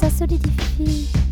ça solidifie.